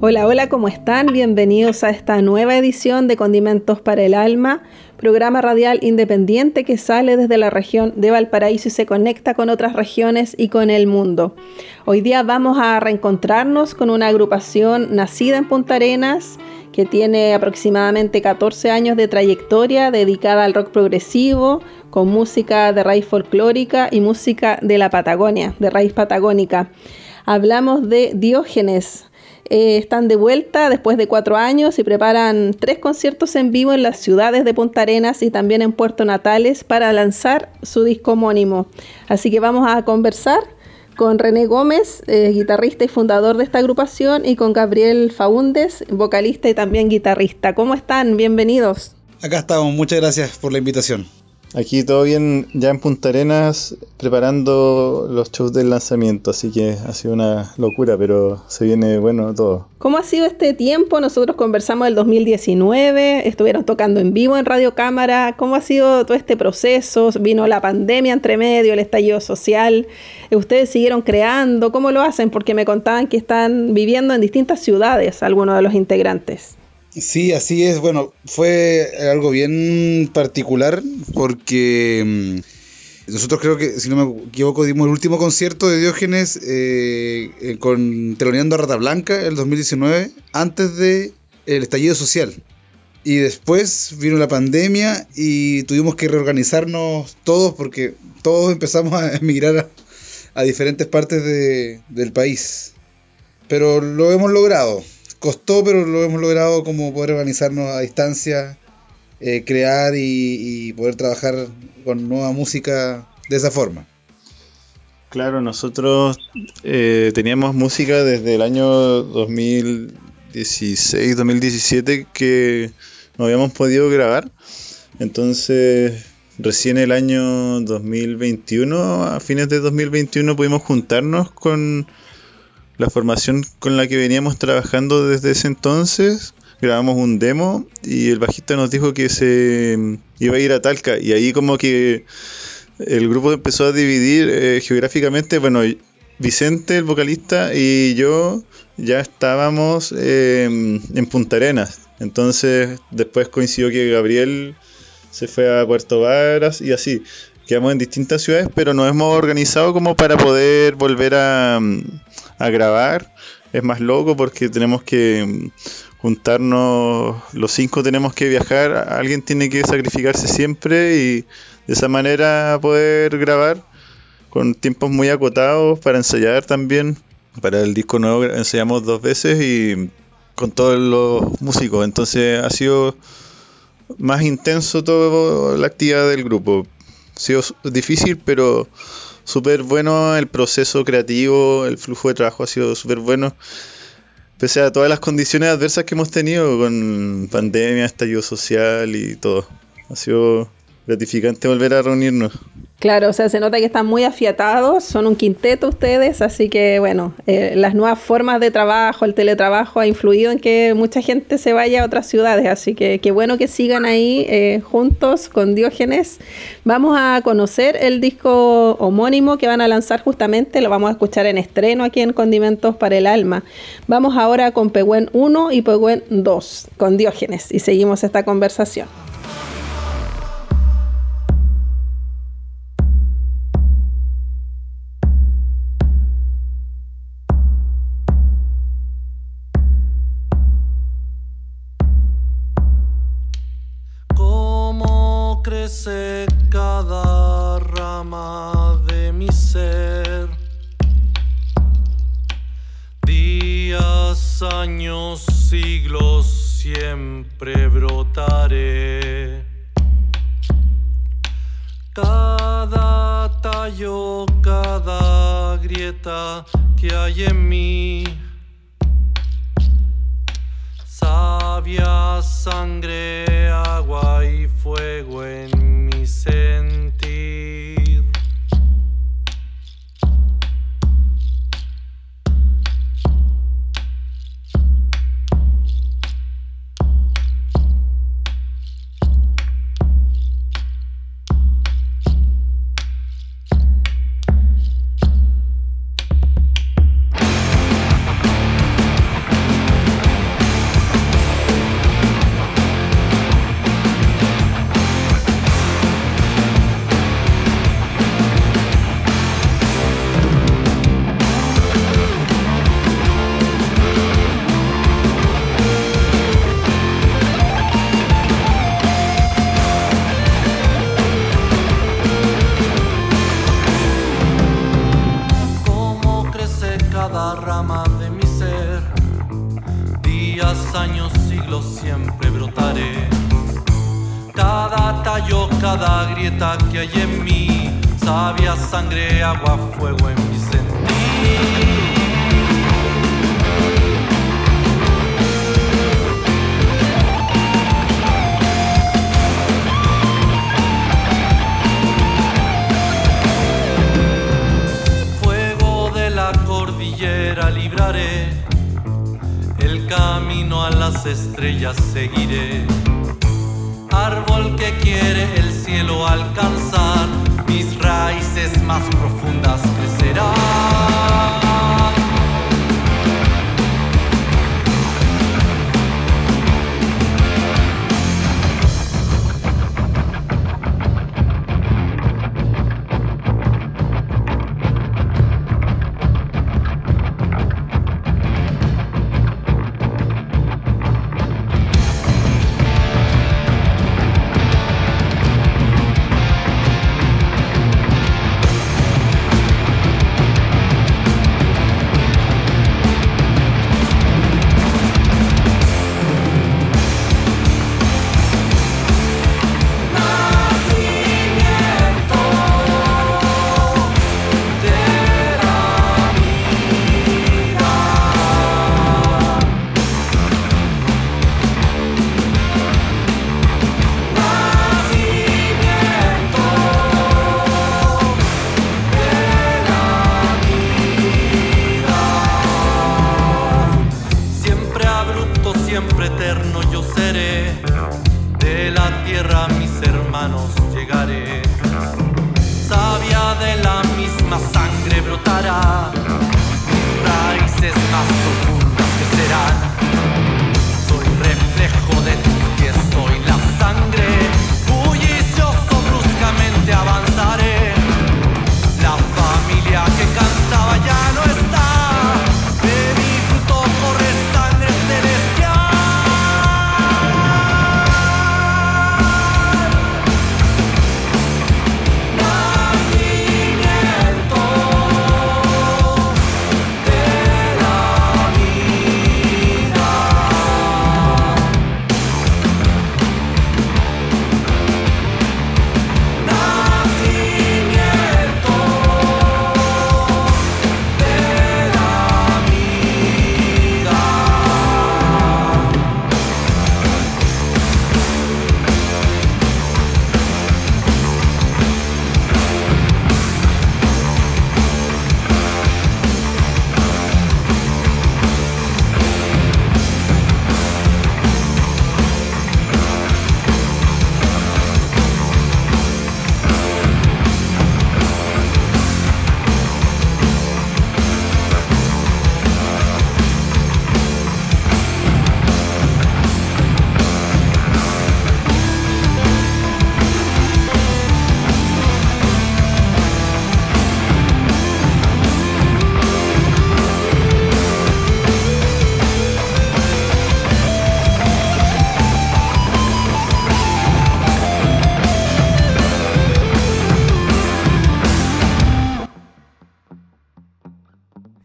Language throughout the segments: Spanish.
Hola, hola, ¿cómo están? Bienvenidos a esta nueva edición de Condimentos para el Alma, programa radial independiente que sale desde la región de Valparaíso y se conecta con otras regiones y con el mundo. Hoy día vamos a reencontrarnos con una agrupación nacida en Punta Arenas que tiene aproximadamente 14 años de trayectoria dedicada al rock progresivo, con música de raíz folclórica y música de la Patagonia, de raíz patagónica. Hablamos de Diógenes, eh, están de vuelta después de cuatro años y preparan tres conciertos en vivo en las ciudades de Punta Arenas y también en Puerto Natales para lanzar su disco homónimo. Así que vamos a conversar con René Gómez, eh, guitarrista y fundador de esta agrupación, y con Gabriel Faúndes, vocalista y también guitarrista. ¿Cómo están? Bienvenidos. Acá estamos, muchas gracias por la invitación. Aquí todo bien, ya en Punta Arenas, preparando los shows del lanzamiento, así que ha sido una locura, pero se viene bueno todo. ¿Cómo ha sido este tiempo? Nosotros conversamos del 2019, estuvieron tocando en vivo en Radio Cámara. ¿Cómo ha sido todo este proceso? Vino la pandemia entre medio, el estallido social. ¿Ustedes siguieron creando? ¿Cómo lo hacen? Porque me contaban que están viviendo en distintas ciudades algunos de los integrantes. Sí, así es. Bueno, fue algo bien particular porque mm, nosotros creo que, si no me equivoco, dimos el último concierto de Diógenes eh, eh, con Teloneando a Rata Blanca el 2019, antes de estallido social. Y después vino la pandemia y tuvimos que reorganizarnos todos porque todos empezamos a emigrar a, diferentes partes del país. Pero lo hemos logrado costó, pero lo hemos logrado como poder organizarnos a distancia, eh, crear y, poder trabajar con nueva música de esa forma. Claro, nosotros eh, teníamos música desde el año 2016, 2017 que no habíamos podido grabar. Entonces, recién el año 2021, a fines de 2021, pudimos juntarnos con la formación con la que veníamos trabajando desde ese entonces. Grabamos un demo y el bajista nos dijo que se mm, iba a ir a Talca y ahí como que el grupo empezó a dividir eh, geográficamente. Bueno, Vicente, el vocalista, y yo ya estábamos em, en Punta Arenas. Entonces después coincidió que Gabriel se fue a Puerto Varas y así. Quedamos en distintas ciudades, pero nos hemos organizado como para poder volver a, mm, a grabar. Es más loco porque tenemos que mm, juntarnos, los cinco tenemos que viajar, alguien tiene que sacrificarse siempre y de esa manera poder grabar con tiempos muy acotados para ensayar también. Para el disco nuevo ensayamos dos veces y con todos los músicos, entonces ha sido más intenso toda la actividad del grupo. Ha sido difícil, pero súper bueno el proceso creativo, el flujo de trabajo ha sido súper bueno. Pese a todas las condiciones adversas que hemos tenido con pandemia, estallido social y todo. Ha sido gratificante volver a reunirnos. Claro, o sea, se nota que están muy afiatados, son un quinteto ustedes, así que bueno, eh, las nuevas formas de trabajo, el teletrabajo ha influido en que mucha gente se vaya a otras ciudades, así que qué bueno que sigan ahí eh, juntos con Diógenes. Vamos a conocer el disco homónimo que van a lanzar justamente, lo vamos a escuchar en estreno aquí en Condimentos para el Alma. Vamos ahora con Pehuen 1 y Pehuen 2, con Diógenes, y seguimos esta conversación. sangre, agua, fuego en mi sentir. libraré, el camino a las estrellas seguiré. manos.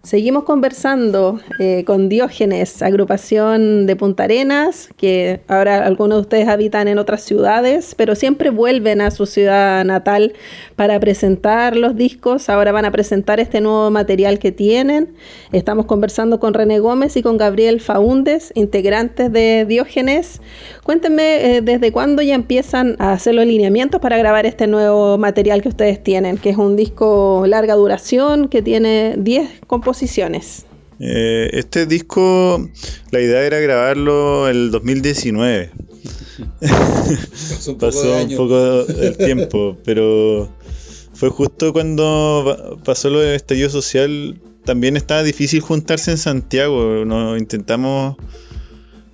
Seguimos conversando eh, con Diógenes, agrupación de Punta Arenas, que ahora algunos de ustedes habitan en otras ciudades, pero siempre vuelven a su ciudad natal para presentar los discos. Ahora van a presentar este nuevo material que tienen. Estamos conversando con René Gómez y con Gabriel Faúndes, integrantes de Diógenes. Cuéntenme eh, desde cuándo ya empiezan a hacer los lineamientos para grabar este nuevo material que ustedes tienen, que es un disco larga duración, que tiene 10 composiciones Eh, este disco, la idea era grabarlo el 2019. Pasó un poco, el tiempo, pero fue justo cuando pasó lo del estallido social. También estaba difícil juntarse en Santiago. Nos intentamos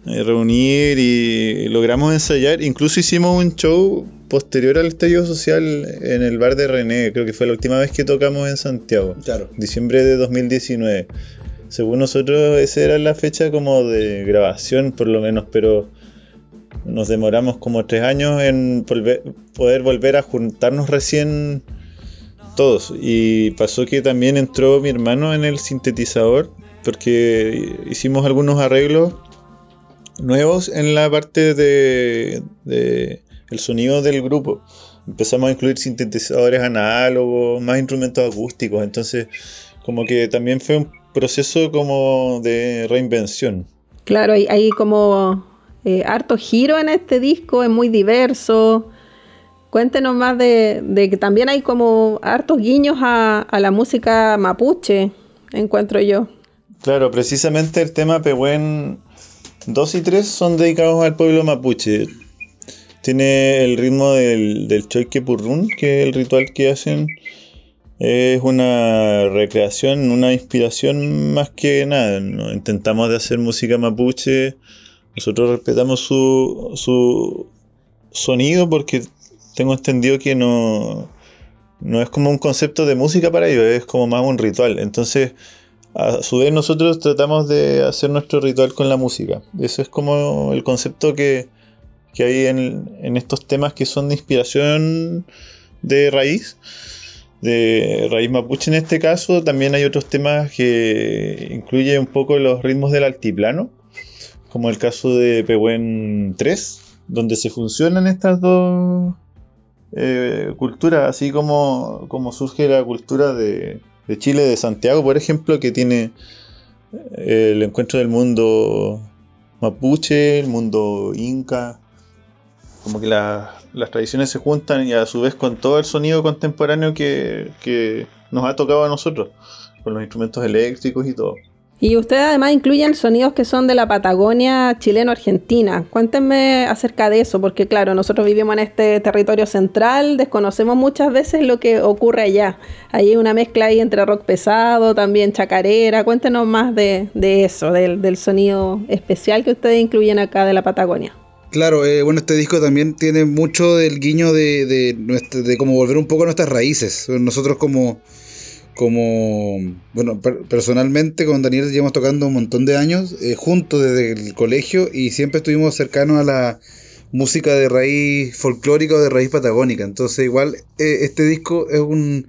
eh, reunir y logramos ensayar. Incluso hicimos un show posterior al estallido social en el bar de René, creo que fue la última vez que tocamos en Santiago. Claro. Diciembre de 2019. Según nosotros, esa era la fecha como de grabación, por lo menos, pero nos demoramos como tres años en poder volver a juntarnos recién todos. Y pasó que también entró mi hermano en el sintetizador, porque hicimos algunos arreglos nuevos en la parte de el sonido del grupo. Empezamos a incluir sintetizadores análogos, más instrumentos acústicos, entonces como que también fue un proceso como de reinvención. Claro, hay, como eh, harto giro en este disco, es muy diverso. Cuéntenos más de, que también hay como hartos guiños a, a, la música mapuche, encuentro yo. Claro, precisamente el tema Pehuen 2 y 3 son dedicados al pueblo mapuche. Tiene el ritmo del, del choique purrún, que es el ritual que hacen. Es una recreación, una inspiración más que nada. ¿no? Intentamos de hacer música mapuche. Nosotros respetamos su, su sonido porque tengo entendido que no, no es como un concepto de música para ellos, es como más un ritual. Entonces, a su vez nosotros tratamos de hacer nuestro ritual con la música. Eso es como el concepto que, que hay en, estos temas que son de inspiración de raíz, de raíz mapuche en este caso. También hay otros temas que incluyen un poco los ritmos del altiplano, como el caso de Pehuen 3, donde se funcionan estas dos eh, culturas, así como, como surge la cultura de, de Chile, de Santiago, por ejemplo, que tiene eh, el encuentro del mundo mapuche, el mundo inca, como que las tradiciones se juntan y a su vez con todo el sonido contemporáneo que, nos ha tocado a nosotros, con los instrumentos eléctricos y todo. Y ustedes además incluyen sonidos que son de la Patagonia chileno-argentina. Cuéntenme acerca de eso, porque claro, nosotros vivimos en este territorio central, desconocemos muchas veces lo que ocurre allá. Hay una mezcla ahí entre rock pesado, también chacarera. Cuéntenos más de, eso, del, del sonido especial que ustedes incluyen acá de la Patagonia. Claro, eh, bueno, este disco también tiene mucho del guiño de, de, como volver un poco a nuestras raíces. Nosotros como, como, bueno, personalmente con Daniel llevamos tocando un montón de años eh, juntos desde el colegio y siempre estuvimos cercanos a la música de raíz folclórica o de raíz patagónica. Entonces igual eh, este disco es un,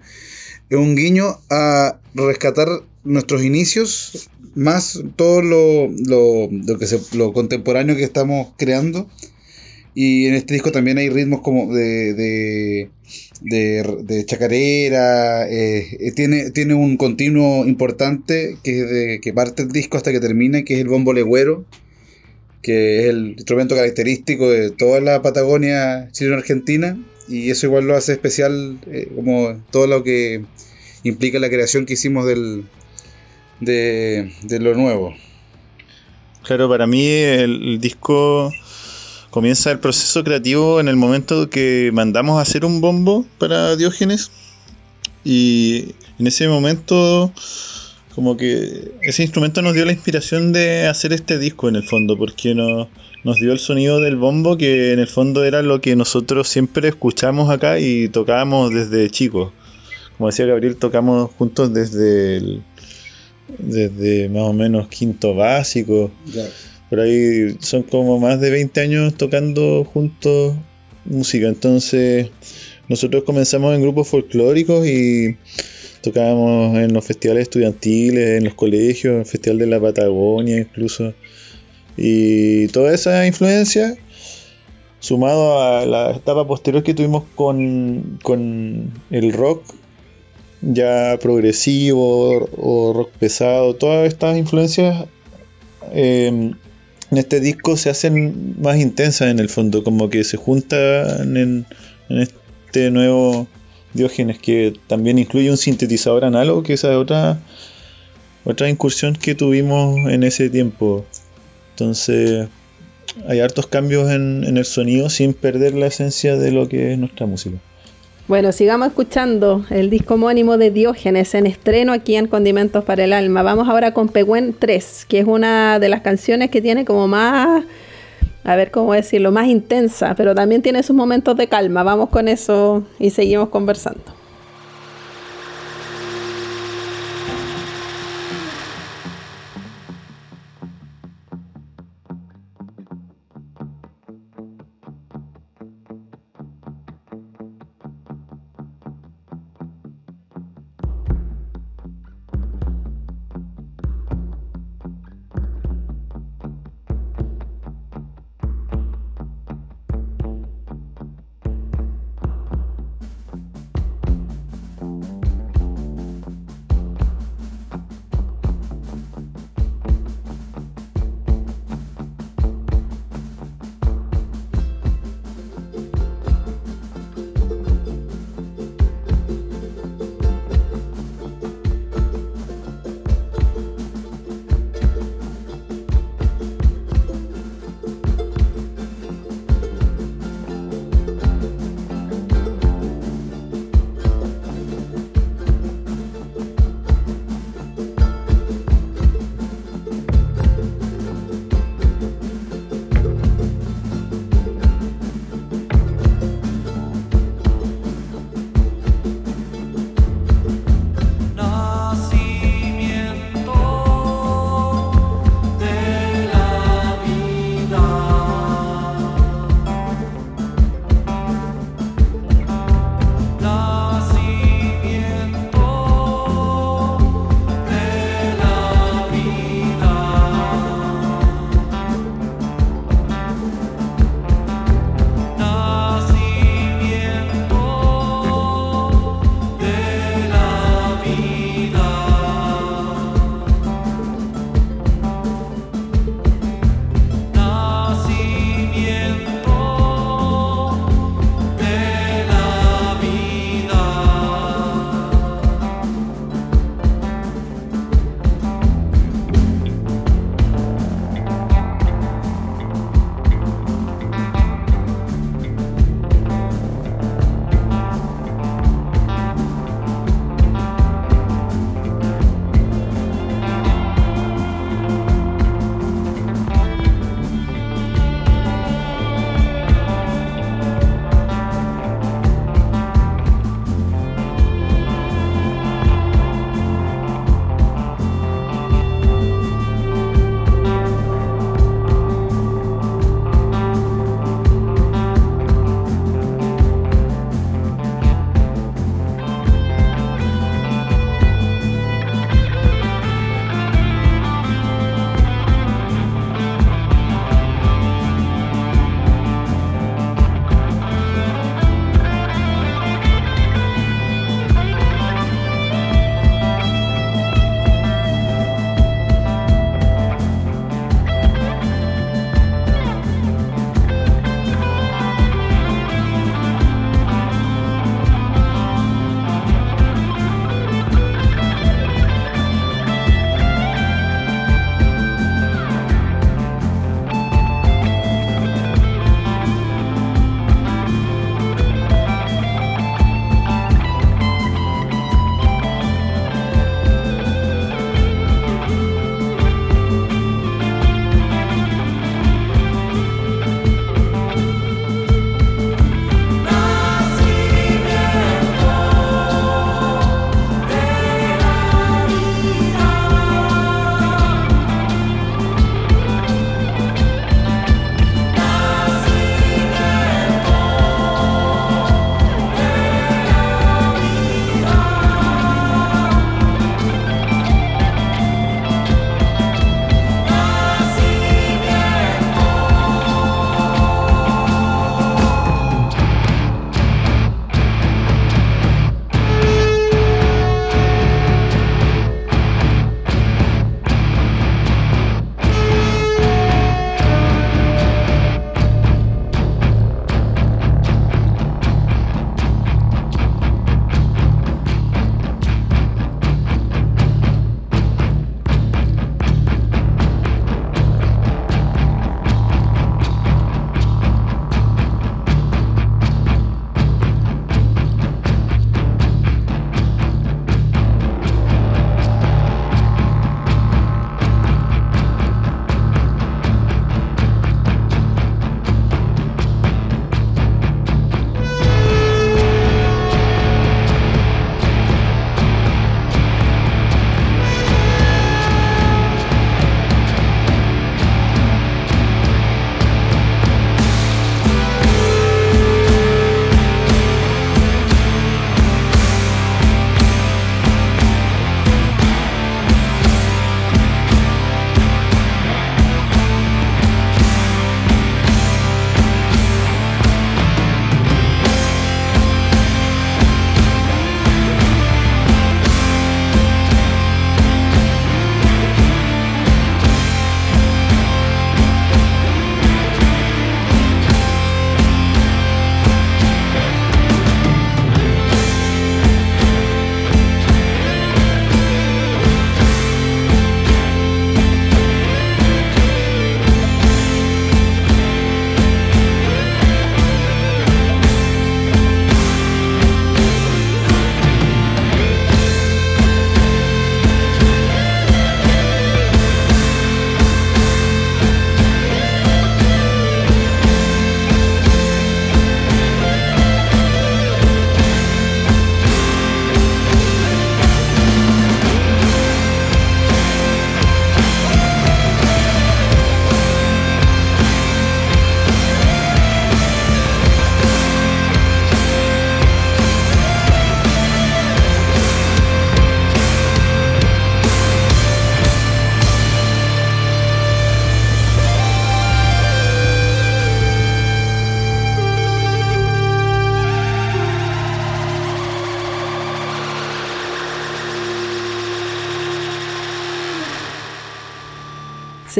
es un guiño a rescatar nuestros inicios, más todo lo, lo, que se, lo contemporáneo que estamos creando. Y en este disco también hay ritmos como de, de, de, chacarera, eh, eh, tiene, tiene un continuo importante que, que parte el disco hasta que termina, que es el bombo legüero, que es el instrumento característico de toda la Patagonia chileno-argentina, y eso igual lo hace especial, eh, como todo lo que implica la creación que hicimos del, de, lo nuevo. Claro, para mí el, disco comienza el proceso creativo en el momento que mandamos a hacer un bombo para Diógenes y en ese momento como que ese instrumento nos dio la inspiración de hacer este disco en el fondo porque nos, nos dio el sonido del bombo que en el fondo era lo que nosotros siempre escuchamos acá y tocábamos desde chicos como decía Gabriel tocamos juntos desde el, desde más o menos quinto básico. Por ahí son como más de 20 años tocando juntos música. Entonces nosotros comenzamos en grupos folclóricos y tocábamos en los festivales estudiantiles, en los colegios, en el Festival de la Patagonia incluso. Y toda esa influencia, sumado a la etapa posterior que tuvimos con, con el rock, ya progresivo o rock pesado, todas estas influencias em, en este disco se hacen más intensas en el fondo, como que se juntan en, este nuevo Diógenes, que también incluye un sintetizador análogo, que es otra, otra incursión que tuvimos en ese tiempo. Entonces, hay hartos cambios en el sonido sin perder la esencia de lo que es nuestra música. Bueno, sigamos escuchando el disco homónimo de Diógenes en estreno aquí en Condimentos para el Alma. Vamos ahora con Pehuen 3, que es una de las canciones que tiene como más, a ver cómo decirlo, más intensa, pero también tiene sus momentos de calma. Vamos con eso y seguimos conversando.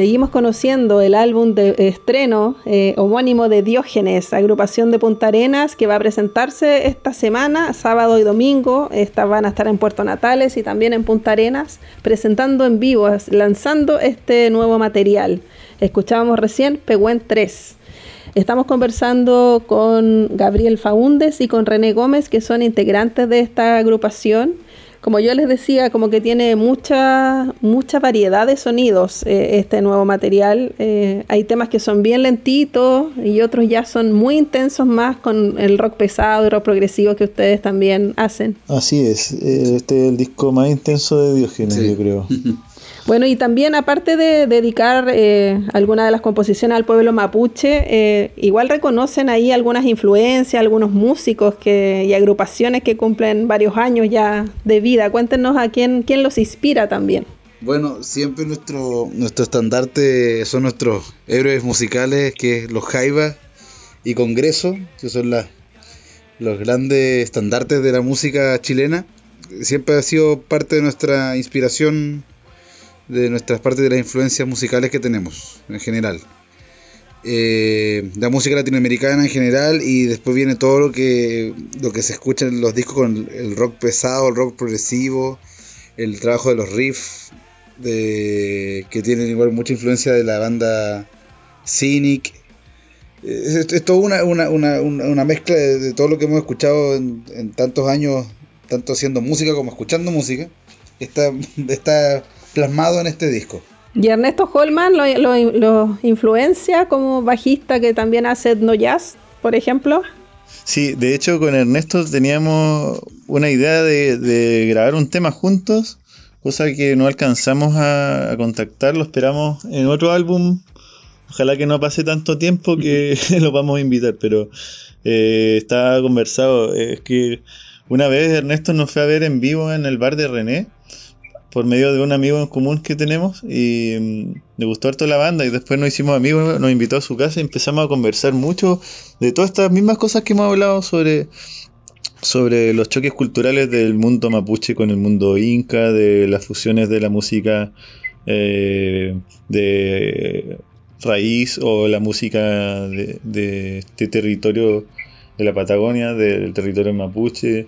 Seguimos conociendo el álbum de estreno eh, homónimo de Diógenes, agrupación de Punta Arenas, que va a presentarse esta semana, sábado y domingo. Estas van a estar en Puerto Natales y también en Punta Arenas, presentando en vivo, lanzando este nuevo material. Escuchábamos recién Pegüen 3. Estamos conversando con Gabriel Faúndes y con René Gómez, que son integrantes de esta agrupación como yo les decía, como que tiene mucha, mucha variedad de sonidos eh, este nuevo material. Eh, hay temas que son bien lentitos y otros ya son muy intensos más con el rock pesado y rock progresivo que ustedes también hacen. Así es, eh, este es el disco más intenso de Diógenes, yo creo. Bueno, y también aparte de dedicar eh, alguna de las composiciones al pueblo mapuche, eh, igual reconocen ahí algunas influencias, algunos músicos que, y agrupaciones que cumplen varios años ya de vida. Cuéntenos a quién, quién los inspira también. Bueno, siempre nuestro, nuestro estandarte son nuestros héroes musicales, que es los Jaiba y Congreso, que son los grandes estandartes de la música chilena. Siempre ha sido parte de nuestra inspiración de nuestras partes de las influencias musicales que tenemos en general. Eh, la música latinoamericana en general y después viene todo lo que, lo que se escucha en los discos con el rock pesado, el rock progresivo, el trabajo de los riffs, de, que tienen igual mucha influencia de la banda Cynic. Es, es toda una, mezcla de, todo lo que hemos escuchado en, en, tantos años, tanto haciendo música como escuchando música. Está, está plasmado en este disco. Y Ernesto Holman lo, influencia como bajista que también hace no jazz, por ejemplo. Sí, de hecho con Ernesto teníamos una idea de, grabar un tema juntos, cosa que no alcanzamos a, contactar, lo esperamos en otro álbum. Ojalá que no pase tanto tiempo que lo vamos a invitar, pero eh, está conversado. Es que una vez Ernesto nos fue a ver en vivo en el bar de René por medio de un amigo en común que tenemos y mm, le gustó harto la banda y después nos hicimos amigos, nos invitó a su casa y empezamos a conversar mucho de todas estas mismas cosas que hemos hablado sobre, sobre los choques culturales del mundo mapuche con el mundo inca, de las fusiones de la música eh, de raíz o la música de este territorio de la Patagonia, del territorio mapuche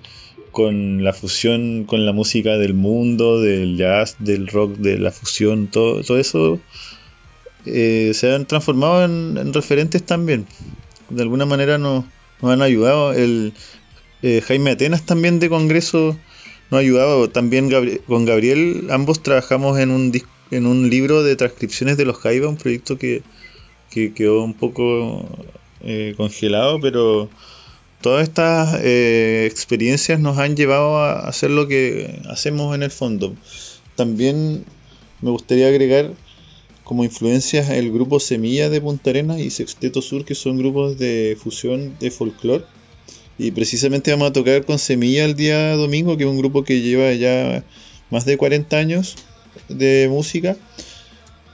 con la fusión con la música del mundo, del jazz, del rock, de la fusión, todo, todo eso eh, se han transformado en, referentes también. De alguna manera nos, han ayudado. El eh, Jaime Atenas también de Congreso nos ha ayudado. También con Gabriel ambos trabajamos en un, en un libro de transcripciones de los Jaiba, un proyecto que, quedó un poco eh, congelado, pero todas estas eh, experiencias nos han llevado a hacer lo que hacemos en el fondo. También me gustaría agregar como influencias el grupo Semilla de Punta Arenas y Sexteto Sur, que son grupos de fusión de folclore. Y precisamente vamos a tocar con Semilla el día domingo, que es un grupo que lleva ya más de 40 años de música.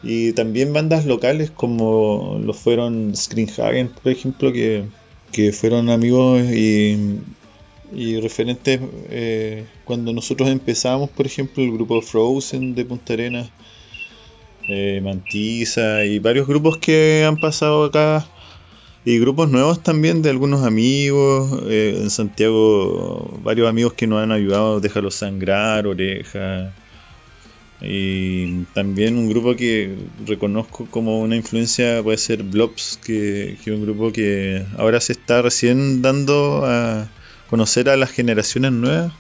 Y también bandas locales como lo fueron Screenhagen, por ejemplo, que que fueron amigos y, referentes eh, cuando nosotros empezamos, por ejemplo, el grupo Frozen de Punta Arenas, eh, y varios grupos que han pasado acá y grupos nuevos también de algunos amigos eh, en Santiago, varios amigos que nos han ayudado, Déjalo Sangrar, Oreja. Y también un grupo que reconozco como una influencia puede ser Blobs, que, es un grupo que ahora se está recién dando a conocer a las generaciones nuevas.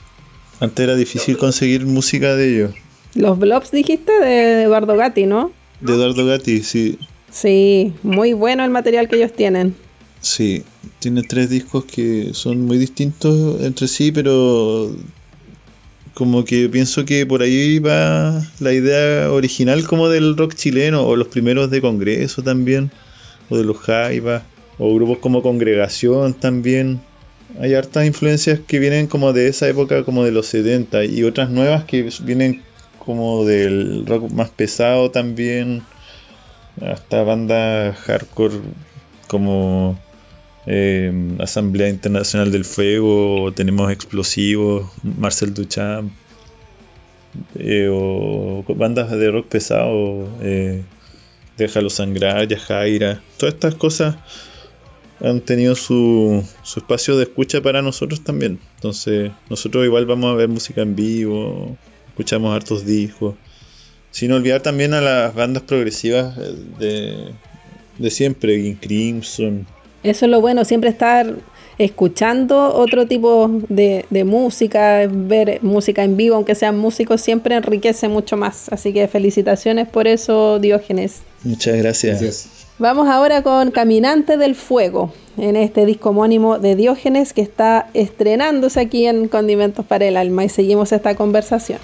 Antes era difícil conseguir música de ellos. Los Blobs dijiste de Eduardo Gatti, ¿no? De Eduardo Gatti, sí. Sí, muy bueno el material que ellos tienen. Sí, tiene tres discos que son muy distintos entre sí, pero como que pienso que por ahí va la idea original como del rock chileno, o los primeros de Congreso también, o de los Jaivas, o grupos como Congregación también. Hay hartas influencias que vienen como de esa época, como de los 70, y otras nuevas que vienen como del rock más pesado también, hasta bandas hardcore como eh, Asamblea Internacional del Fuego, tenemos Explosivos, Marcel Duchamp, eh, o bandas de rock pesado, eh, Déjalo sangrar, Yajaira. Todas estas cosas han tenido su, su espacio de escucha para nosotros también. Entonces, nosotros igual vamos a ver música en vivo, escuchamos hartos discos. Sin olvidar también a las bandas progresivas eh, de, de siempre, King Crimson. Eso es lo bueno, siempre estar escuchando otro tipo de, de, música, ver música en vivo, aunque sean músicos, siempre enriquece mucho más. Así que felicitaciones por eso, Diógenes. Muchas gracias. Gracias. Vamos ahora con Caminante del Fuego, en este disco homónimo de Diógenes que está estrenándose aquí en Condimentos para el Alma y seguimos esta conversación.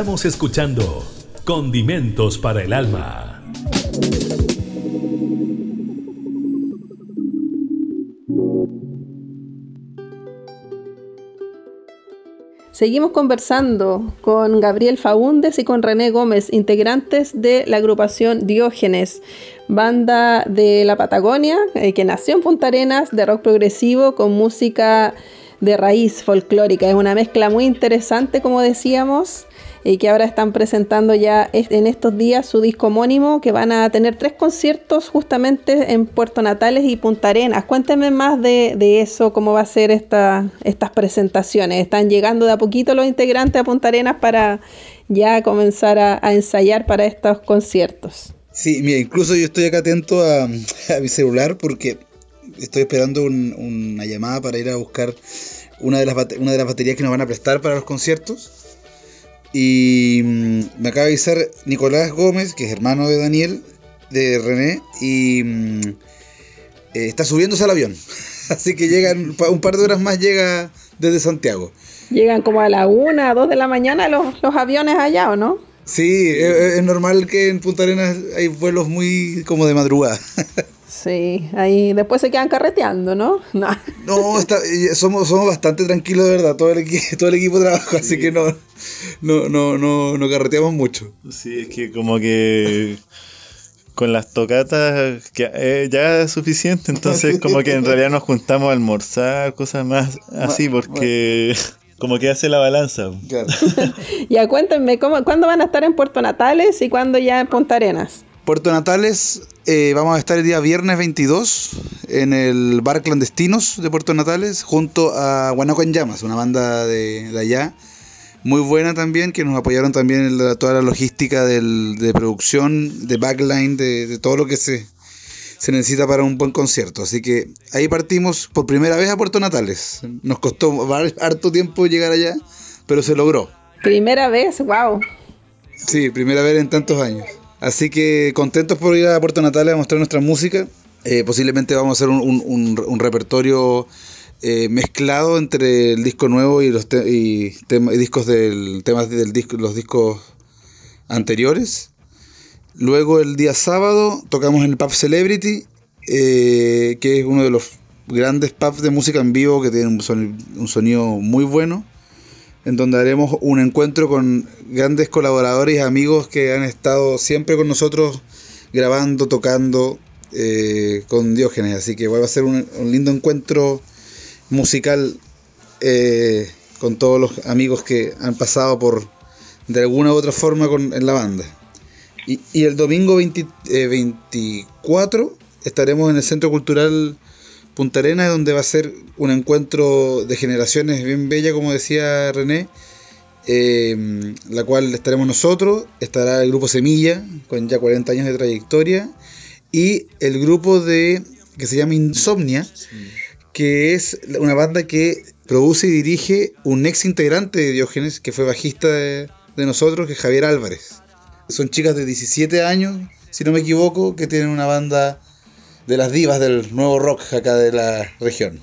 Estamos escuchando Condimentos para el Alma. Seguimos conversando con Gabriel Faúndes y con René Gómez, integrantes de la agrupación Diógenes, banda de la Patagonia eh, que nació en Punta Arenas de rock progresivo con música de raíz folclórica. Es una mezcla muy interesante, como decíamos, y que ahora están presentando ya en estos días su disco homónimo, que van a tener tres conciertos justamente en Puerto Natales y Punta Arenas. Cuéntenme más de, eso, cómo va a ser esta, estas presentaciones. ¿Están llegando de a poquito los integrantes a Punta Arenas para ya comenzar a, ensayar para estos conciertos? Sí, mira, incluso yo estoy acá atento a, mi celular porque estoy esperando una llamada para ir a buscar una de, las, una de las baterías que nos van a prestar para los conciertos y mm, me acaba de avisar Nicolás Gómez, que es hermano de Daniel, de René, y mm, eh, está subiéndose al avión. Así que llegan, un par de horas más llega desde Santiago. Llegan como a la una, dos de la mañana los, los aviones allá, ¿o no? Sí, es, es, normal que en Punta Arenas hay vuelos muy como de madrugada. Sí, ahí después se quedan carreteando, ¿no? No, somos, somos bastante tranquilos, de verdad, todo el, todo el equipo de trabajo, así que no, no, no, no, no carreteamos mucho. Sí, es que como que con las tocatas que, eh, ya es suficiente, entonces como que en realidad nos juntamos a almorzar, cosas más así, porque como que hace la balanza. Claro. ya cuéntenme, ¿cómo, ¿cuándo van a estar en Puerto Natales y cuándo ya en Punta Arenas? Puerto Natales, eh, vamos a estar el día viernes 22 en el bar Clandestinos de Puerto Natales, junto a Guanaco en Llamas, una banda de, allá, muy buena también, que nos apoyaron también en toda la logística de producción, de backline, de, todo lo que se, se necesita para un buen concierto. Así que ahí partimos por primera vez a Puerto Natales. Nos costó harto tiempo llegar allá, pero se logró. Primera vez, wow. Sí, primera vez en tantos años. Así que contentos por ir a Puerto Natales a mostrar nuestra música. Eh, posiblemente vamos a hacer un, repertorio eh, mezclado entre el disco nuevo y los discos del temas del disco, los discos anteriores. Luego el día sábado tocamos en el Pub Celebrity, eh, que es uno de los grandes pubs de música en vivo que tiene un sonido muy bueno en donde haremos un encuentro con grandes colaboradores y amigos que han estado siempre con nosotros grabando, tocando eh, con Diógenes. Así que va a ser un, lindo encuentro musical eh, con todos los amigos que han pasado por de alguna u otra forma con, en la banda. Y, el domingo 24 eh, estaremos en el Centro Cultural Punta Arenas, donde va a ser un encuentro de generaciones bien bella, como decía René, eh, la cual estaremos nosotros, estará el grupo Semilla, con ya 40 años de trayectoria, y el grupo de que se llama Insomnia, que es una banda que produce y dirige un ex integrante de Diógenes, que fue bajista de, de nosotros, que es Javier Álvarez. Son chicas de 17 años, si no me equivoco, que tienen una banda de las divas del nuevo rock acá de la región.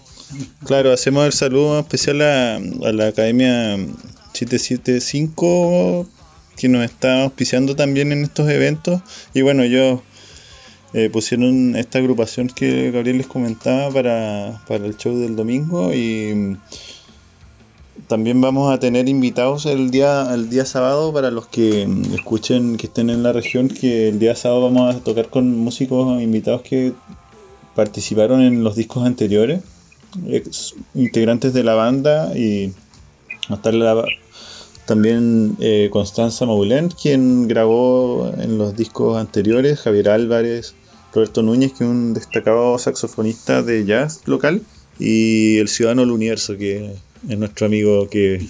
Claro, hacemos el saludo especial a, la Academia 775 que nos está auspiciando también en estos eventos. Y bueno, ellos eh, pusieron esta agrupación que Gabriel les comentaba para, para el show del domingo y también vamos a tener invitados el día, el día sábado para los que escuchen, que estén en la región, que el día sábado vamos a tocar con músicos invitados que participaron en los discos anteriores, integrantes de la banda y también eh, Constanza Maulén, quien grabó en los discos anteriores, Javier Álvarez, Roberto Núñez, que es un destacado saxofonista de jazz local, y el Ciudadano del Universo, que es nuestro amigo que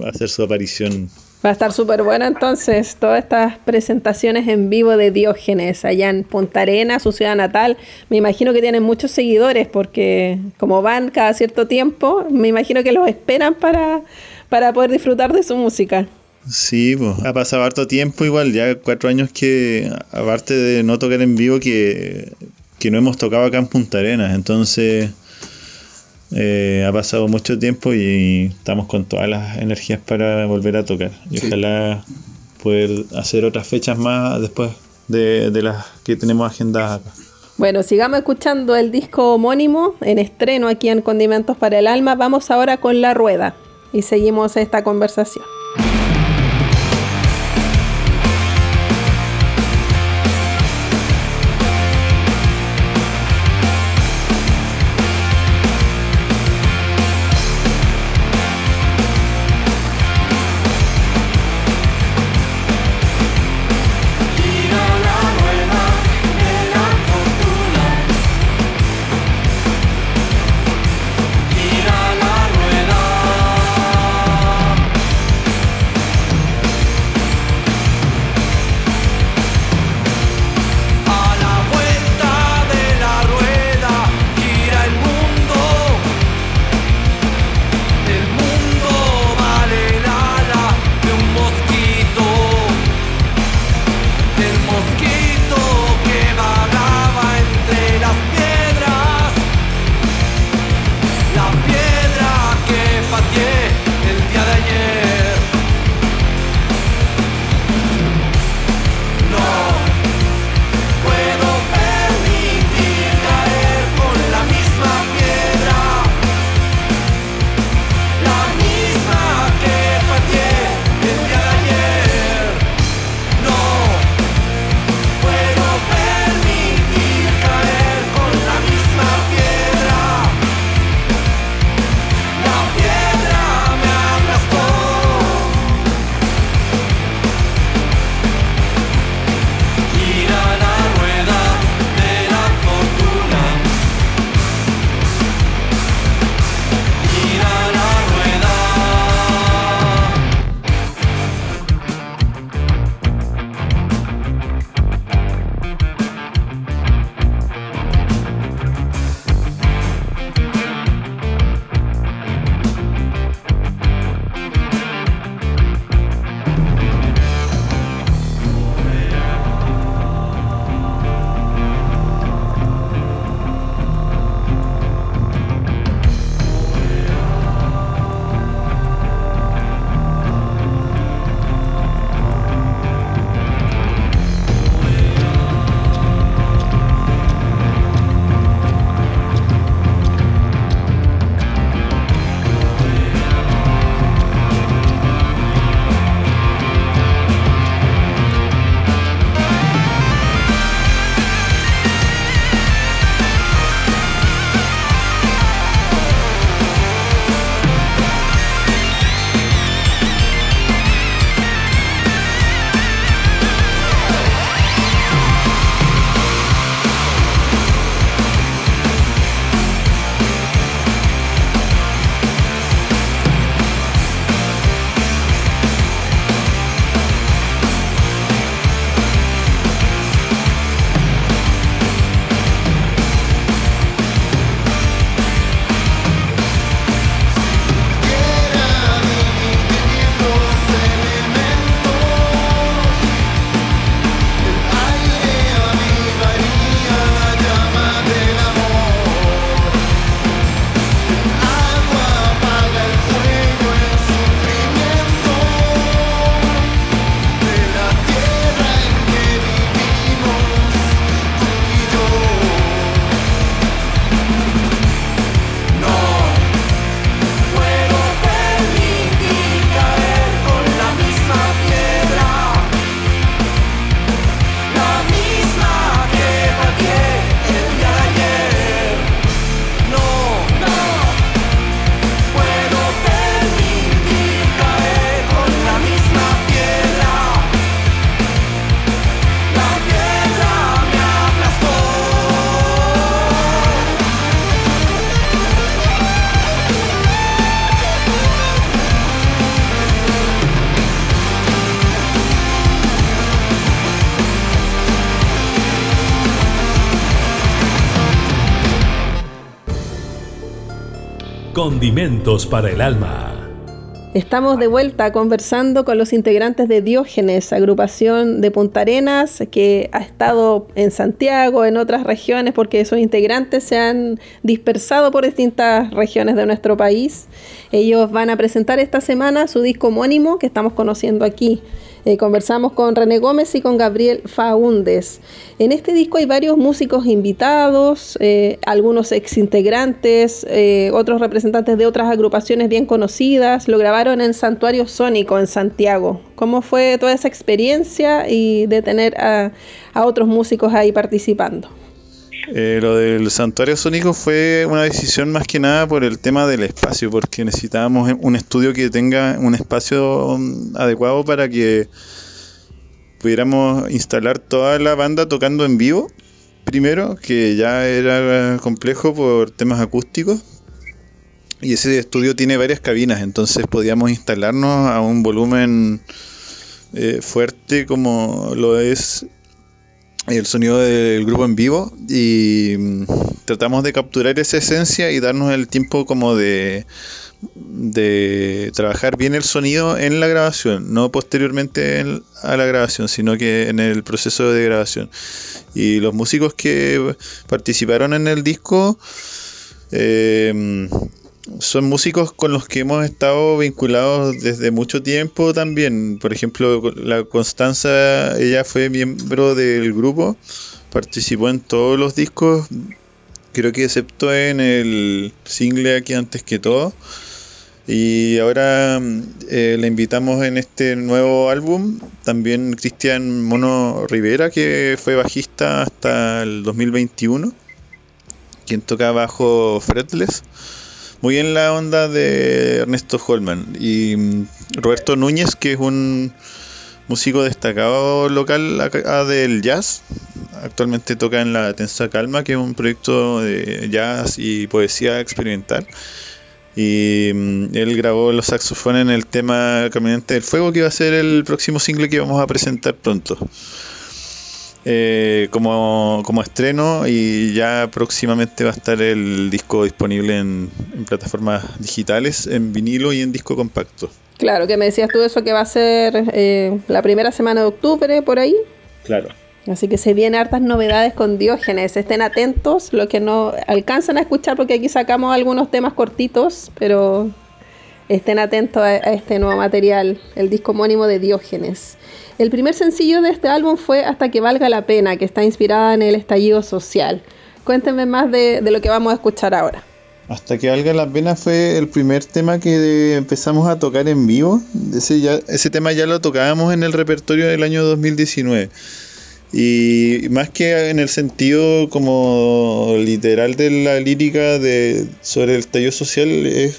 va a hacer su aparición. Va a estar súper bueno entonces todas estas presentaciones en vivo de Diógenes allá en Punta Arena, su ciudad natal. Me imagino que tienen muchos seguidores porque como van cada cierto tiempo, me imagino que los esperan para, para poder disfrutar de su música. Sí, pues, ha pasado harto tiempo igual, ya cuatro años que, aparte de no tocar en vivo, que, que no hemos tocado acá en Punta Arenas, entonces eh, ha pasado mucho tiempo y estamos con todas las energías para volver a tocar. Y ojalá poder hacer otras fechas más después de, las que tenemos agendadas acá. Bueno, sigamos escuchando el disco homónimo en estreno aquí en Condimentos para el Alma. Vamos ahora con La Rueda. y seguimos esta conversación. Condimentos para el alma. Estamos de vuelta conversando con los integrantes de Diógenes, agrupación de Punta Arenas, que ha estado en Santiago, en otras regiones, porque sus integrantes se han dispersado por distintas regiones de nuestro país. Ellos van a presentar esta semana su disco homónimo que estamos conociendo aquí. Eh, conversamos con René Gómez y con Gabriel Faúndez. En este disco hay varios músicos invitados, eh, algunos exintegrantes, eh, otros representantes de otras agrupaciones bien conocidas. Lo grabaron en Santuario Sónico en Santiago. ¿Cómo fue toda esa experiencia y de tener a otros músicos ahí participando? Eh, lo del santuario sónico fue una decisión más que nada por el tema del espacio, porque necesitábamos un estudio que tenga un espacio mm, adecuado para que pudiéramos instalar toda la banda tocando en vivo. Primero, que ya era complejo por temas acústicos. Y ese estudio tiene varias cabinas, entonces podíamos instalarnos a un volumen eh, fuerte como lo es el sonido del grupo en vivo y mm, tratamos de capturar esa esencia y darnos el tiempo como de, de trabajar bien el sonido en la grabación, no posteriormente a la grabación, sino que en el proceso de grabación. Y los músicos que participaron en el disco eh, son músicos con los que hemos estado vinculados desde mucho tiempo también. Por ejemplo, la Constanza, ella fue miembro del grupo, participó en todos los discos, creo que excepto en el single aquí antes que todo. Y ahora eh, la invitamos en este nuevo álbum. También Cristian Mono Rivera, que fue bajista hasta el 2021, quien toca bajo fretless muy en la onda de Ernesto Holman. Y mm, Roberto Núñez, que es un músico destacado local acá del jazz. Actualmente toca en La Tensa Calma, que es un proyecto de jazz y poesía experimental. Y mm, él grabó los saxofones en el tema Caminante del Fuego, que va a ser el próximo single que vamos a presentar pronto. Eh, como, estreno y ya próximamente va a estar el disco disponible en, plataformas digitales, en vinilo y en disco compacto. Claro, que me decías tú eso que va a ser eh, la primera semana de octubre por ahí. Claro. Así que se vienen hartas novedades con Diógenes. Estén atentos, lo que no alcanzan a escuchar, porque aquí sacamos algunos temas cortitos, pero estén atentos a este nuevo material, el disco homónimo de Diógenes. El primer sencillo de este álbum fue Hasta que valga la pena, que está inspirada en el estallido social. Cuéntenme más de, lo que vamos a escuchar ahora. Hasta que valga la pena fue el primer tema que empezamos a tocar en vivo. Ese, tema ya lo tocábamos en el repertorio del año 2019. Y más que en el sentido como literal de la lírica de, sobre el estallido social, es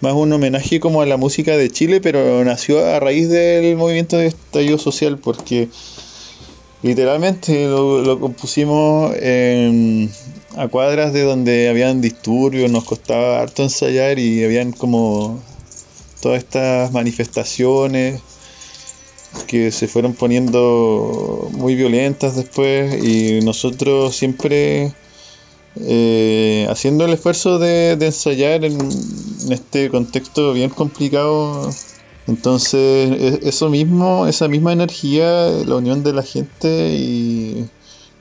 más un homenaje como a la música de Chile, pero nació a raíz del movimiento de estallido social, porque literalmente lo, compusimos a cuadras de donde habían disturbios, nos costaba harto ensayar y habían como todas estas manifestaciones que se fueron poniendo muy violentas después y nosotros siempre eh, haciendo el esfuerzo de, ensayar en, este contexto bien complicado. Entonces, e, eso mismo, esa misma energía, la unión de la gente y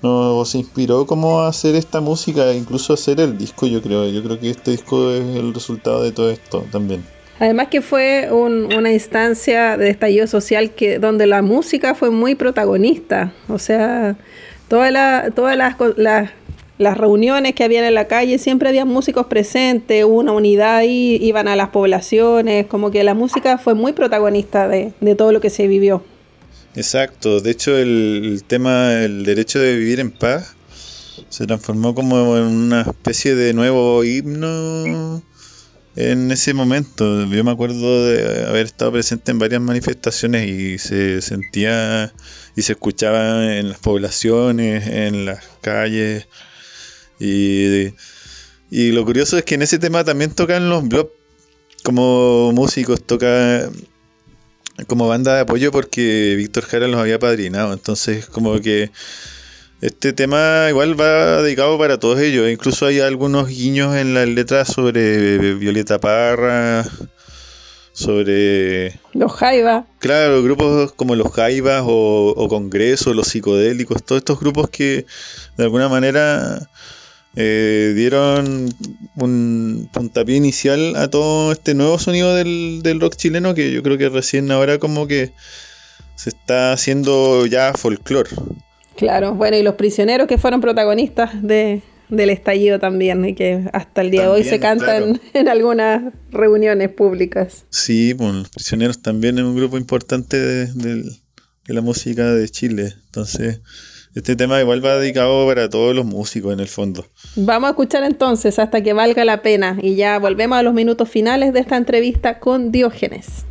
nos inspiró como a hacer esta música, incluso hacer el disco, yo creo. Yo creo que este disco es el resultado de todo esto también. Además que fue una instancia de estallido social que donde la música fue muy protagonista. O sea, todas las, las las reuniones que habían en la calle, siempre había músicos presentes, una unidad ahí, iban a las poblaciones, como que la música fue muy protagonista de, todo lo que se vivió. Exacto, de hecho el, tema, el derecho de vivir en paz, se transformó como en una especie de nuevo himno en ese momento. Yo me acuerdo de haber estado presente en varias manifestaciones y se sentía y se escuchaba en las poblaciones, en las calles y, y lo curioso es que en ese tema también tocan los blogs como músicos, toca como banda de apoyo porque Víctor Jara los había padrinado. Entonces, como que este tema igual va dedicado para todos ellos. Incluso hay algunos guiños en las letras sobre Violeta Parra, sobre... Los Jaivas. Claro, grupos como los Jaivas o, o Congreso, los psicodélicos, todos estos grupos que de alguna manera eh, dieron un puntapié inicial a todo este nuevo sonido del, rock chileno que yo creo que recién ahora como que se está haciendo ya folclore. Claro, bueno, y los prisioneros que fueron protagonistas de, del estallido también, y que hasta el día de hoy se cantan en algunas reuniones públicas. Sí, pues los prisioneros también es un grupo importante de, la música de Chile. Entonces, este tema igual va dedicado para todos los músicos en el fondo. Vamos a escuchar entonces hasta que valga la pena y ya volvemos a los minutos finales de esta entrevista con Diógenes.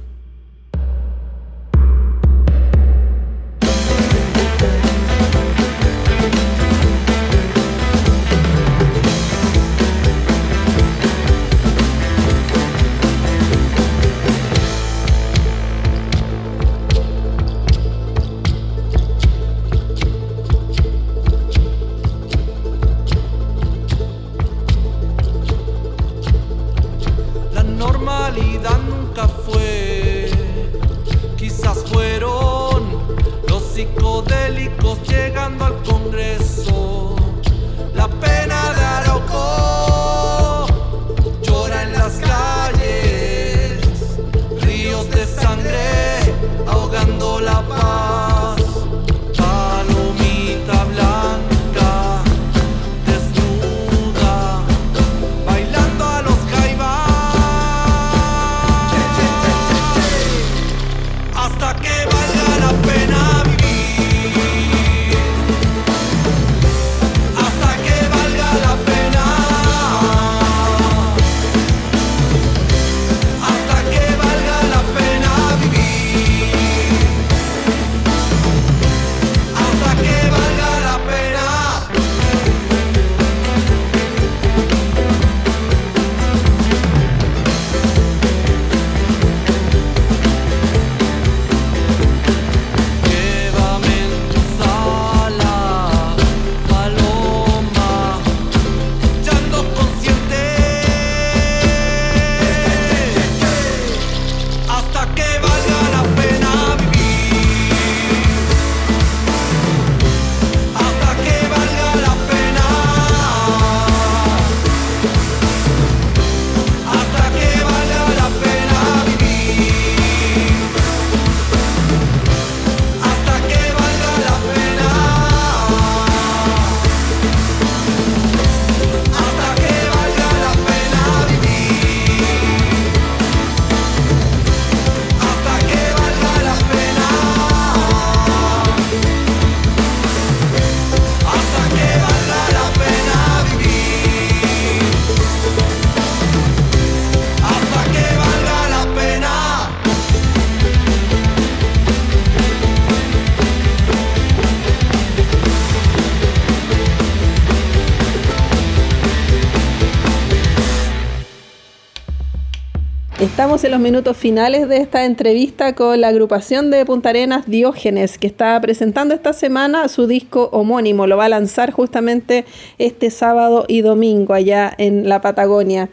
Los minutos finales de esta entrevista con la agrupación de Punta Arenas Diógenes, que está presentando esta semana su disco homónimo. Lo va a lanzar justamente este sábado y domingo allá en la Patagonia.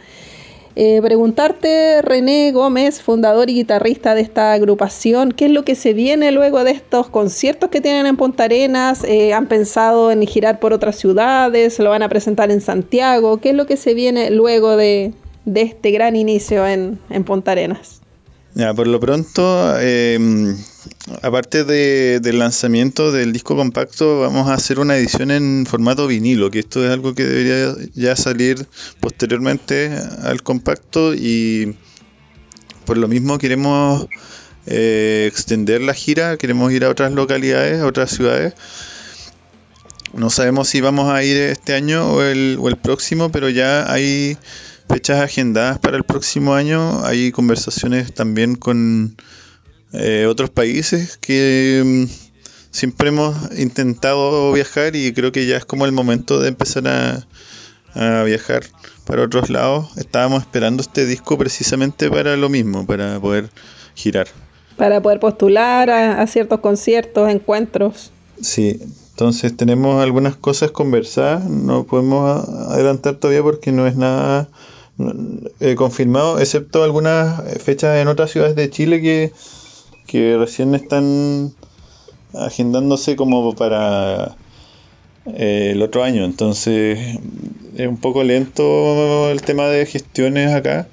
Eh, preguntarte, René Gómez, fundador y guitarrista de esta agrupación, ¿qué es lo que se viene luego de estos conciertos que tienen en Punta Arenas? Eh, ¿Han pensado en girar por otras ciudades? ¿Lo van a presentar en Santiago? ¿Qué es lo que se viene luego de, de este gran inicio en, en Punta Arenas? Ya, por lo pronto, em, aparte del lanzamiento del disco compacto, vamos a hacer una edición en formato vinilo, que esto es algo que debería ya salir posteriormente al compacto y por lo mismo queremos eh, extender la gira, queremos ir a otras localidades, a otras ciudades. No sabemos si vamos a ir este año o el, o el próximo, pero ya hay fechas agendadas para el próximo año. Hay conversaciones también con eh, otros países que mm, siempre hemos intentado viajar y creo que ya es como el momento de empezar a, viajar para otros lados. Estábamos esperando este disco precisamente para lo mismo, para poder girar. Para poder postular a, a ciertos conciertos, encuentros. Sí, entonces tenemos algunas cosas conversadas, no podemos adelantar todavía porque no es nada confirmado, excepto algunas fechas en otras ciudades de Chile que, que recién están agendándose como para eh, el otro año. Entonces es un poco lento el tema de gestiones acá.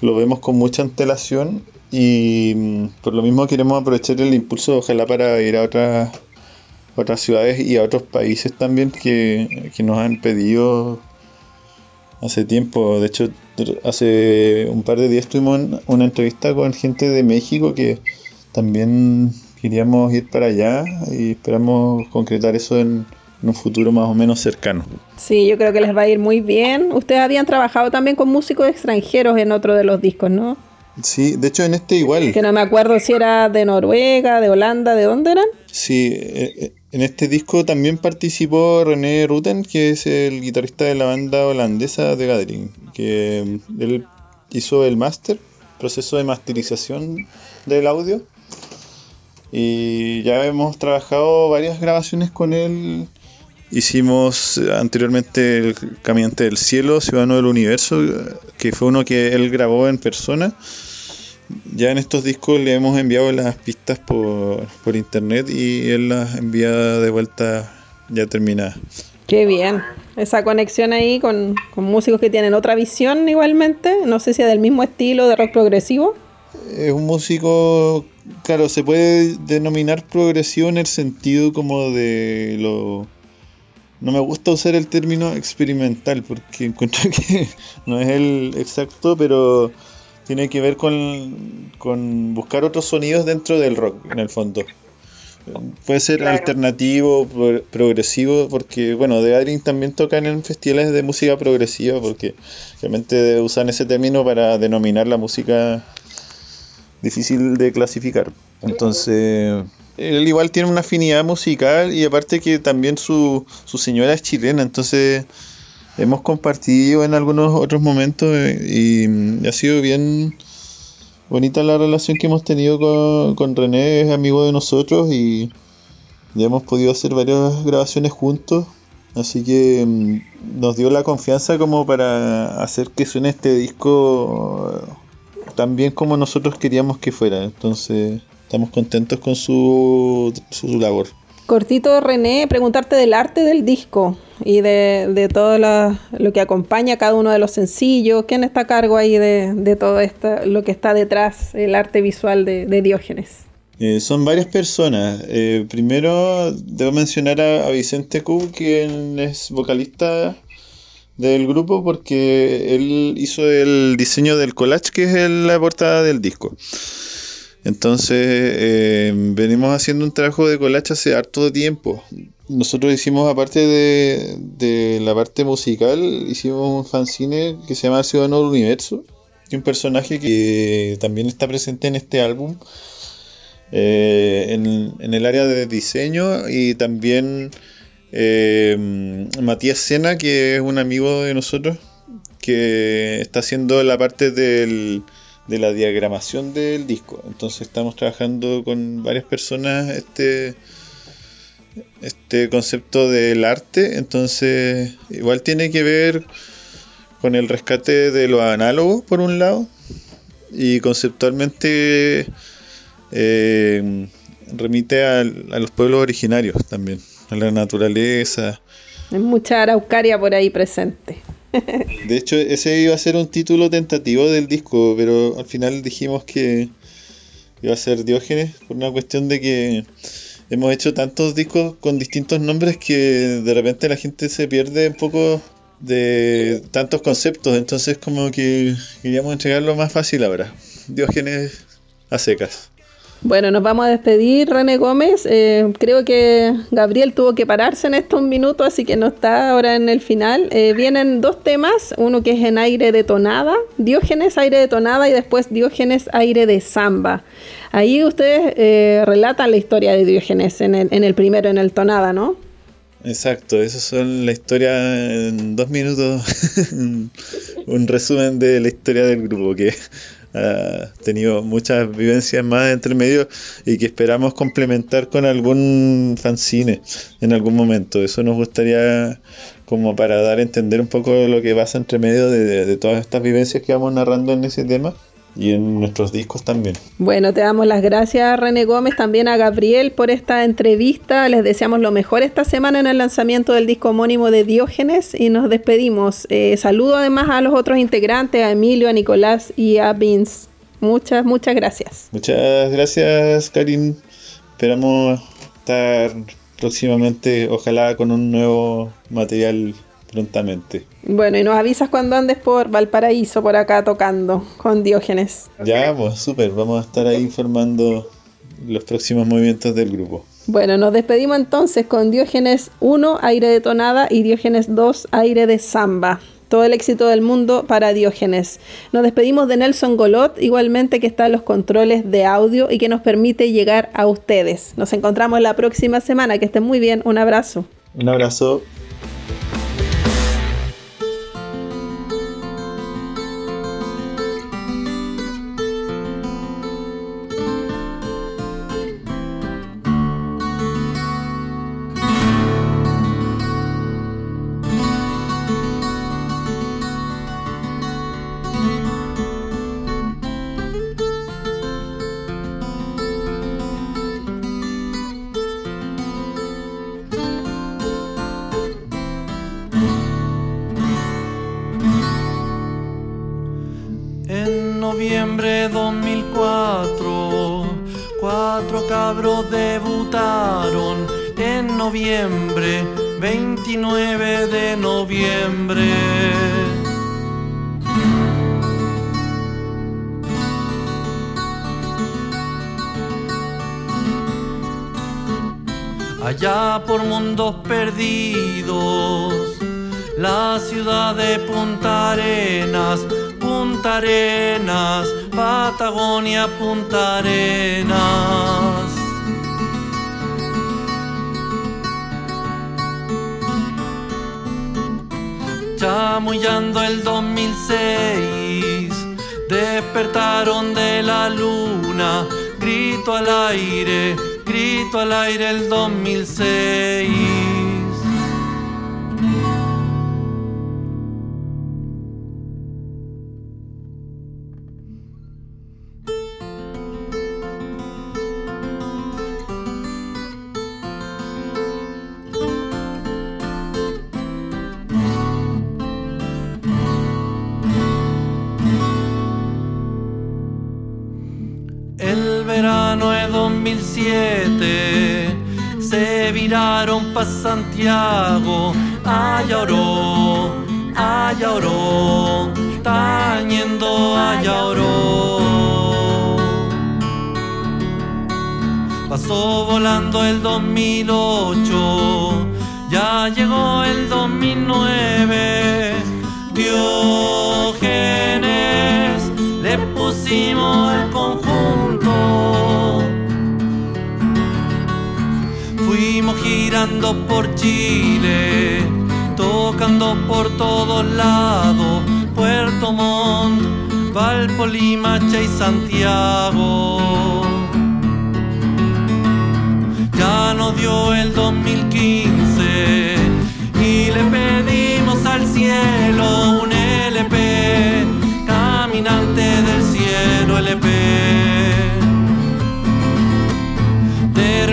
Lo vemos con mucha antelación y mm, por lo mismo queremos aprovechar el impulso, ojalá para ir a otras otras ciudades y a otros países también que, que nos han pedido hace tiempo. De hecho, hace un par de días tuvimos una entrevista con gente de México que también queríamos ir para allá y esperamos concretar eso en, un futuro más o menos cercano. Sí, yo creo que les va a ir muy bien. Ustedes habían trabajado también con músicos extranjeros en otro de los discos, ¿no? Sí, de hecho en este igual. Que no me acuerdo si era de Noruega, de Holanda, ¿de dónde eran? Sí, eh, eh, en este disco también participó René Rutten, que es el guitarrista de la banda holandesa de Gathering, que mm, él hizo el máster, proceso de masterización del audio. Y ya hemos trabajado varias grabaciones con él. Hicimos anteriormente el Caminante del Cielo, Ciudadano del Universo, que fue uno que él grabó en persona ya en estos discos le hemos enviado las pistas por, internet y él las envía de vuelta ya terminadas. Qué bien. Esa conexión ahí con, músicos que tienen otra visión igualmente. No sé si es del mismo estilo de rock progresivo. Es un músico, claro, se puede denominar progresivo en el sentido como de lo... No me gusta usar el término experimental porque encuentro que no es el exacto, pero tiene que ver con, buscar otros sonidos dentro del rock, en el fondo. Puede ser alternativo, progresivo, porque, bueno, The Adrien también tocan en festivales de música progresiva, porque realmente usan ese término para denominar la música difícil de clasificar. Entonces, él igual tiene una afinidad musical y aparte que también su, su señora es chilena, entonces hemos compartido en algunos otros momentos eh, y, ha sido bien bonita la relación que hemos tenido con, René, es amigo de nosotros y ya hemos podido hacer varias grabaciones juntos. Así que mm, nos dio la confianza como para hacer que suene este disco tan bien como nosotros queríamos que fuera. Entonces estamos contentos con su, su labor. Cortito, René, preguntarte del arte del disco y de, todo lo, que acompaña cada uno de los sencillos. ¿Quién está a cargo ahí de, todo esto, lo que está detrás, el arte visual de, Diógenes? Eh, son varias personas. Eh, primero, debo mencionar a, Vicente Q, quien es vocalista del grupo, porque él hizo el diseño del collage, que es la portada del disco. Entonces, eh, venimos haciendo un trabajo de collage hace harto tiempo. Nosotros hicimos, aparte de, la parte musical, hicimos un fanzine que se llama Ciudadano del Universo, y un personaje que también está presente en este álbum, eh, en, el área de diseño, y también eh, Matías Sena, que es un amigo de nosotros, que está haciendo la parte del de la diagramación del disco. Entonces estamos trabajando con varias personas este, este concepto del arte. Entonces igual tiene que ver con el rescate de lo análogo por un lado y conceptualmente eh, remite a, a, los pueblos originarios también, a la naturaleza. Hay mucha araucaria por ahí presente. De hecho, ese iba a ser un título tentativo del disco, pero al final dijimos que iba a ser Diógenes por una cuestión de que hemos hecho tantos discos con distintos nombres que de repente la gente se pierde un poco de tantos conceptos, entonces como que queríamos entregarlo más fácil ahora. Diógenes a secas. Bueno, nos vamos a despedir, René Gómez. Eh, creo que Gabriel tuvo que pararse en estos minutos, así que no está ahora en el final. Eh, vienen dos temas, uno que es en aire de tonada, Diógenes aire de tonada y después Diógenes aire de samba. Ahí ustedes eh, relatan la historia de Diógenes en el, en el primero, en el tonada, ¿no? Exacto, eso son la historia en dos minutos, un resumen de la historia del grupo que ha tenido muchas vivencias más entre medio y que esperamos complementar con algún fanzine en algún momento. Eso nos gustaría como para dar a entender un poco lo que pasa entre medio de todas estas vivencias que vamos narrando en ese tema y en nuestros discos también. Bueno, te damos las gracias René Gómez, también a Gabriel por esta entrevista. Les deseamos lo mejor esta semana en el lanzamiento del disco homónimo de Diógenes y nos despedimos. Eh, saludo además a los otros integrantes, a Emilio, a Nicolás y a Vince. Muchas, muchas gracias. Muchas gracias, Karin. Esperamos estar próximamente, ojalá con un nuevo material prontamente. Bueno, y nos avisas cuando andes por Valparaíso, por acá tocando con Diógenes. Ya, pues súper, vamos a estar ahí informando los próximos movimientos del grupo. Bueno, nos despedimos entonces con Diógenes 1, aire de tonada, y Diógenes 2, aire de samba. Todo el éxito del mundo para Diógenes. Nos despedimos de Nelson Golot, igualmente que está en los controles de audio y que nos permite llegar a ustedes. Nos encontramos la próxima semana. Que estén muy bien. Un abrazo. Un abrazo. Grito al aire el 2006. Pa' Santiago, allá oró, allá oró, tañendo allá oró. Pasó volando el 2008, ya llegó el 2009, Diógenes, le pusimos Por Chile, tocando por todos lados, Puerto Montt, Valpo, Limache y Santiago. Ya nos dio el 2015 y le pedimos al cielo un LP, caminante del cielo LP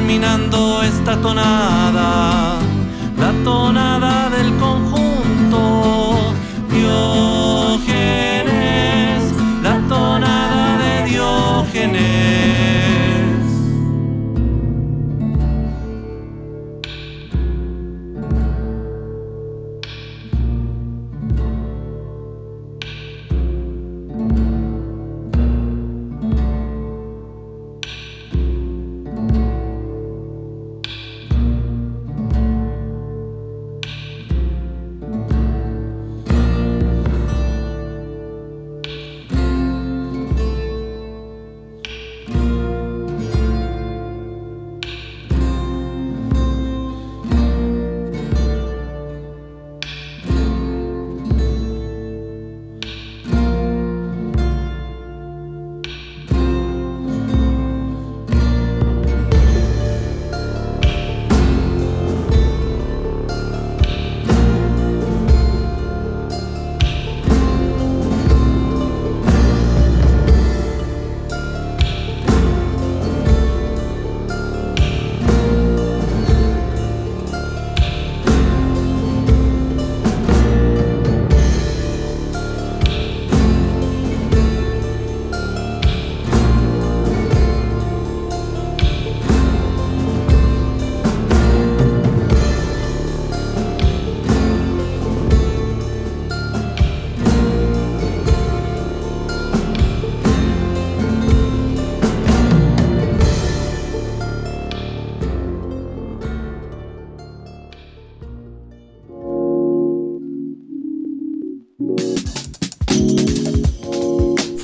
terminando esta tonada,